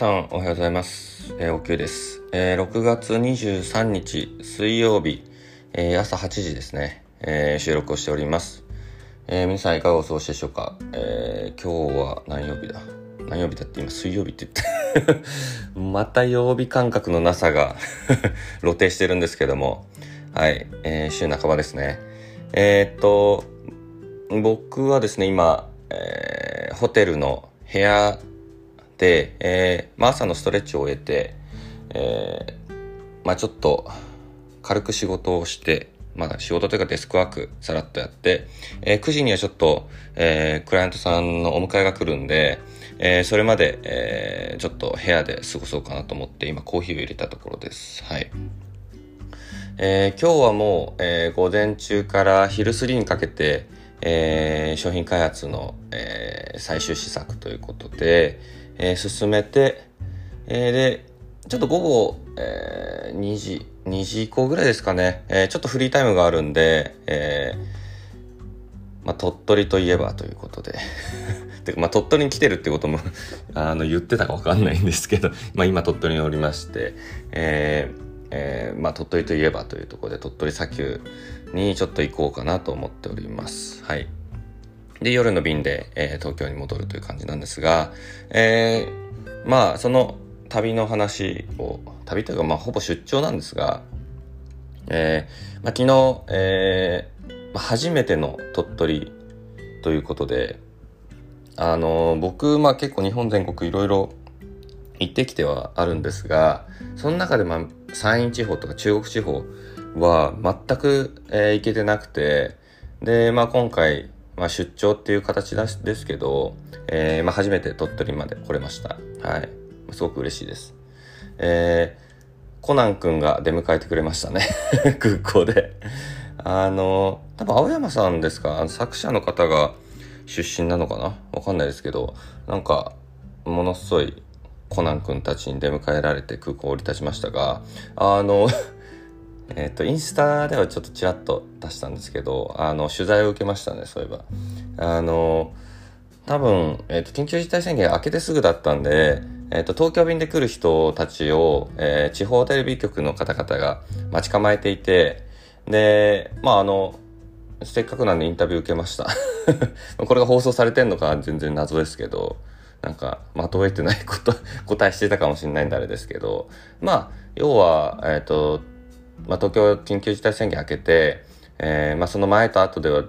さんおはようございます。えー、おきゅうです。えー、6月23日水曜日、えー、朝8時ですね、えー、収録をしております。えー、皆さんいかがお過ごしでしょうか、えー、今日は何曜日だ？何曜日だって今水曜日って言って また曜日感覚のなさが 露呈してるんですけども、はい、えー、週半ばですね。えー、っと、僕はですね、今、えー、ホテルの部屋、えーまあ、朝のストレッチを終えて、えーまあ、ちょっと軽く仕事をして、まあ、仕事というかデスクワークさらっとやって、えー、9時にはちょっと、えー、クライアントさんのお迎えが来るんで、えー、それまで、え、ちょっと部屋で過ごそうかなと思って今コーヒーを入れたところです。はい。え、今日はもう、え、午前中から昼過ぎにかけて、えー、商品開発の、えー、最終試作ということで、えー、進めて、えー、で、ちょっと午後、えー、2時、2時以降ぐらいですかね、えー、ちょっとフリータイムがあるんで、えー、まあ、鳥取といえばということで。でまあ、鳥取に来てるってことも あの、言ってたかわかんないんですけど、まあ、今鳥取におりまして、えー、えー、まあ、鳥取といえばというところで、鳥取砂丘にちょっと行こうかなと思っております。はい。で、夜の便で、えー、東京に戻るという感じなんですが、えー、まあ、その旅の話を、旅というか、まあ、ほぼ出張なんですが、えー、まあ、昨日、えー、初めての鳥取ということで、あの僕、まあ結構日本全国いろいろ行ってきてはあるんですが、その中でまあ山陰地方とか中国地方は全く、えー、行けてなくて、で、まあ今回、まあ、出張っていう形ですけど、えー、まあ、初めて鳥取まで来れました。はい。すごく嬉しいです。えー、コナン君が出迎えてくれましたね。空港で。あの、多分青山さんですか？作者の方が出身なのかな？わかんないですけど、なんか、ものすごいコナン君たちに出迎えられて空港を降り立ちましたが、あのえっ、と、インスタではちょっとちらっと出したんですけど、あの、取材を受けましたね、そういえば。あの、多分、えっ、ー、と、緊急事態宣言明けてすぐだったんで、えっ、ー、と、東京便で来る人たちを、え、地方テレビ局の方々が待ち構えていて、で、まあ、あの、せっかくなんでインタビュー受けました。これが放送されてんのか全然謎ですけど、なんか、まとえてないこと、答えしてたかもしれないんであれですけど、まあ、要は、えっ、ー、と、まあ、東京緊急事態宣言明けて、えー、まあ、その前と後では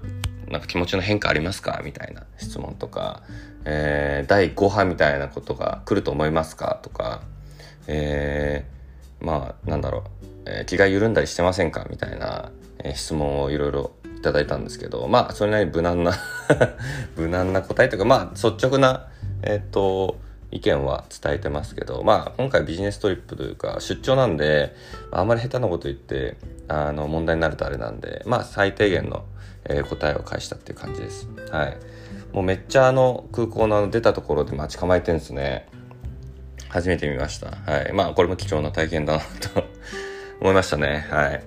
なんか気持ちの変化ありますか？みたいな質問とか、えー、第5波みたいなことが来ると思いますか？とか、えー、まあなんだろう、えー、気が緩んだりしてませんか？みたいな、えー、質問をいろいろいただいたんですけどまあそれなりに無難な 無難な答えというかまあ率直なえっ、と意見は伝えてますけど、まあ、今回ビジネストリップというか、出張なんで、あんまり下手なこと言って、あの、問題になるとあれなんで、まあ、最低限の、えー、答えを返したっていう感じです。はい。もうめっちゃあの、空港の出たところで待ち構えてるんですね。初めて見ました。はい。まあ、これも貴重な体験だなと 思いましたね。はい。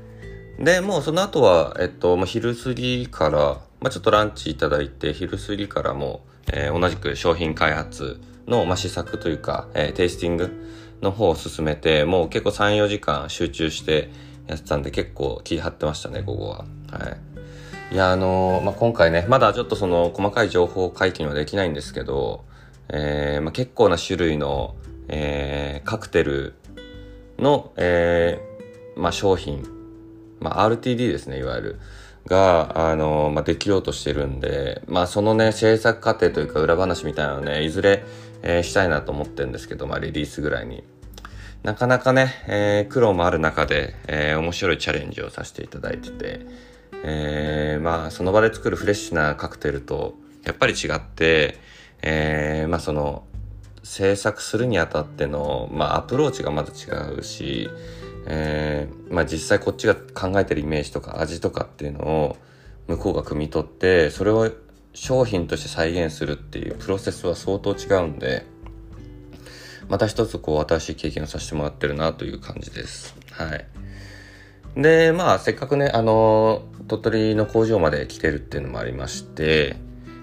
で、もうその後は、えっと、もう昼過ぎから、まあ、ちょっとランチいただいて、昼過ぎからも、えー、同じく商品開発の、まあ、試作というか、えー、テイスティングの方を進めて、もう結構3、4時間集中してやってたんで結構気張ってましたね、午後は。はい。いや、あのー、まあ、今回ね、まだちょっとその細かい情報解禁はできないんですけど、えー、まあ、結構な種類の、えー、カクテルの、えー、まあ、商品、まあ、RTD ですね、いわゆる。が、あの、まあ、できようとしてるんで、まあ、そのね、制作過程というか裏話みたいなのね、いずれ、えー、したいなと思ってるんですけど、まあ、リリースぐらいに。なかなかね、えー、苦労もある中で、えー、面白いチャレンジをさせていただいてて、えー、まあ、その場で作るフレッシュなカクテルと、やっぱり違って、え、まあ、その、制作するにあたっての、まあ、アプローチがまず違うし、え、まあ、実際こっちが考えてるイメージとか味とかっていうのを向こうが汲み取って、それを商品として再現するっていうプロセスは相当違うんで、また一つこう新しい経験をさせてもらってるなという感じです。はい。で、まあせっかくね、あの、鳥取の工場まで来てるっていうのもありまして、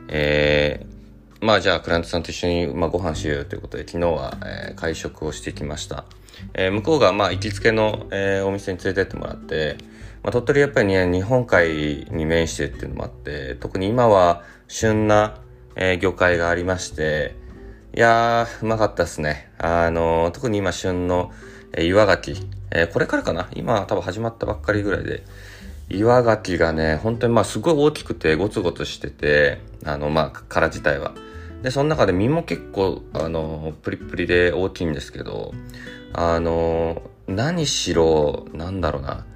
えーまあじゃあクライアントさんと一緒に、まあ、ご飯しようよということで昨日は、えー、会食をしてきました、えー、向こうがまあ行きつけの、え、お店に連れてってもらって、まあ、鳥取やっぱりね日本海に面してっていうのもあって特に今は旬な、えー、魚介がありましていやーうまかったですね。あのー、特に今旬の、えー、岩牡蠣、えー、これからかな？今多分始まったばっかりぐらいで。岩牡蠣がね本当にまあすごい大きくてゴツゴツしててあのまあ殻自体は。で、その中で身も結構、あの、プリプリで大きいんですけど、あの、何しろ、なんだろうな、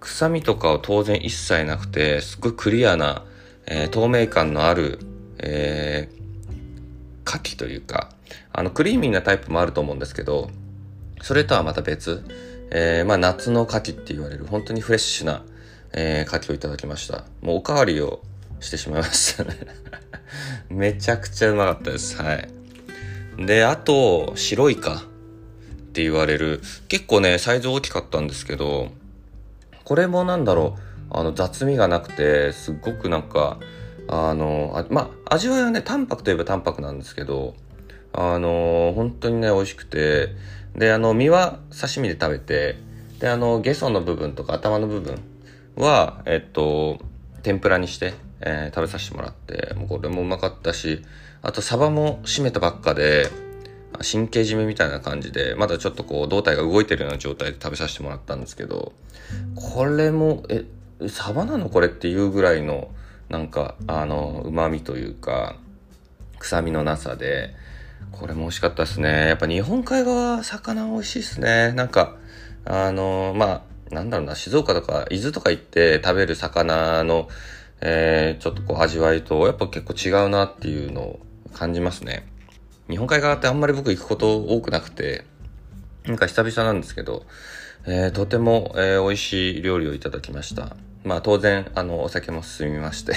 臭みとかは当然一切なくて、すごいクリアな、えー、透明感のある、えー、牡蠣というか、あの、クリーミーなタイプもあると思うんですけど、それとはまた別、えー、まあ夏の牡蠣って言われる、本当にフレッシュな、えー、牡蠣をいただきました。もうおかわりをしてしまいましたね めちゃくちゃうまかったです。はい。で、あと、白イカって言われる、結構ね、サイズ大きかったんですけど、これもなんだろう、あの、雑味がなくて、すっごくなんか、あの、あまあ、味わいはね、淡白といえば淡白なんですけど、あの、本当にね、美味しくて、で、あの、身は刺身で食べて、で、あの、ゲソの部分とか頭の部分は、えっと、天ぷらにして、えー、食べさせてもらって、もうこれもうまかったし、あとサバも締めたばっかで、神経締めみたいな感じで、まだちょっとこう胴体が動いてるような状態で食べさせてもらったんですけど、これも、え、サバなのこれっていうぐらいの、なんか、あの、旨味というか、臭みのなさで、これも美味しかったですね。やっぱ日本海側、魚美味しいですね。なんか、あの、まあ、なんだろうな、静岡とか伊豆とか行って食べる魚のえー、ちょっとこう味わいと、やっぱ結構違うなっていうのを感じますね。日本海側ってあんまり僕行くこと多くなくて、なんか久々なんですけど、えー、とても、えー、美味しい料理をいただきました。まあ当然、あの、お酒も進みまして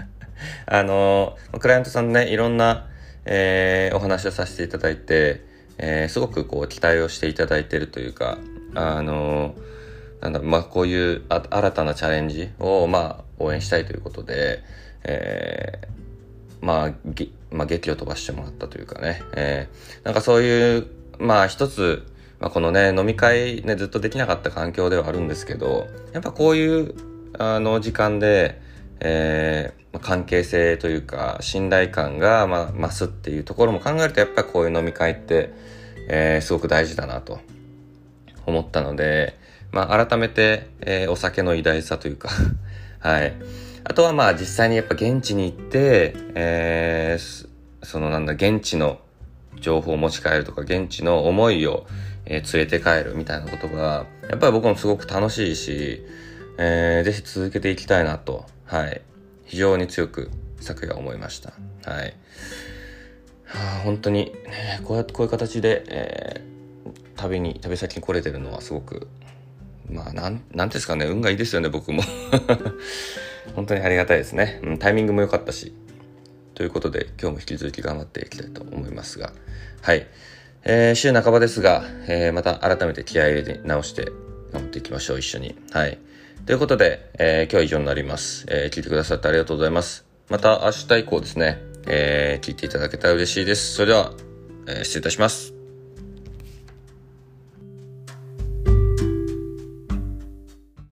あの、クライアントさんね、いろんな、えー、お話をさせていただいて、えー、すごくこう期待をしていただいてるというか、あのなんだ、まあこういう新たなチャレンジを、まあ応援したいということで、えー、まあ、まあ、劇を飛ばしてもらったというかね、えー、なんかそういう、まあ一つ、まあ、このね、飲み会ね、ずっとできなかった環境ではあるんですけど、やっぱこういう、あの、時間で、えー、関係性というか、信頼感が、まあ、増すっていうところも考えると、やっぱこういう飲み会って、えー、すごく大事だなと思ったので、まあ、改めて、えー、お酒の偉大さというか はい。あとはまあ実際にやっぱ現地に行って、えー、そのなんだ、現地の情報を持ち帰るとか、現地の思いを、えー、連れて帰るみたいなことが、やっぱり僕もすごく楽しいし、えー、ぜひ続けていきたいなと、はい。非常に強く昨夜思いました。はい。はあ、本当に、ね、こうやってこういう形で、えー、旅に、旅先に来れてるのはすごくまあ、なん、なんですかね、運がいいですよね、僕も 本当にありがたいですね。うん、タイミングも良かったし。ということで、今日も引き続き頑張っていきたいと思いますが。はい。えー、週半ばですが、えー、また改めて気合い入れ直して頑張っていきましょう、一緒に。はい。ということで、えー、今日は以上になります。えー、聞いてくださってありがとうございます。また明日以降ですね、えー、聞いていただけたら嬉しいです。それでは、えー、失礼いたします。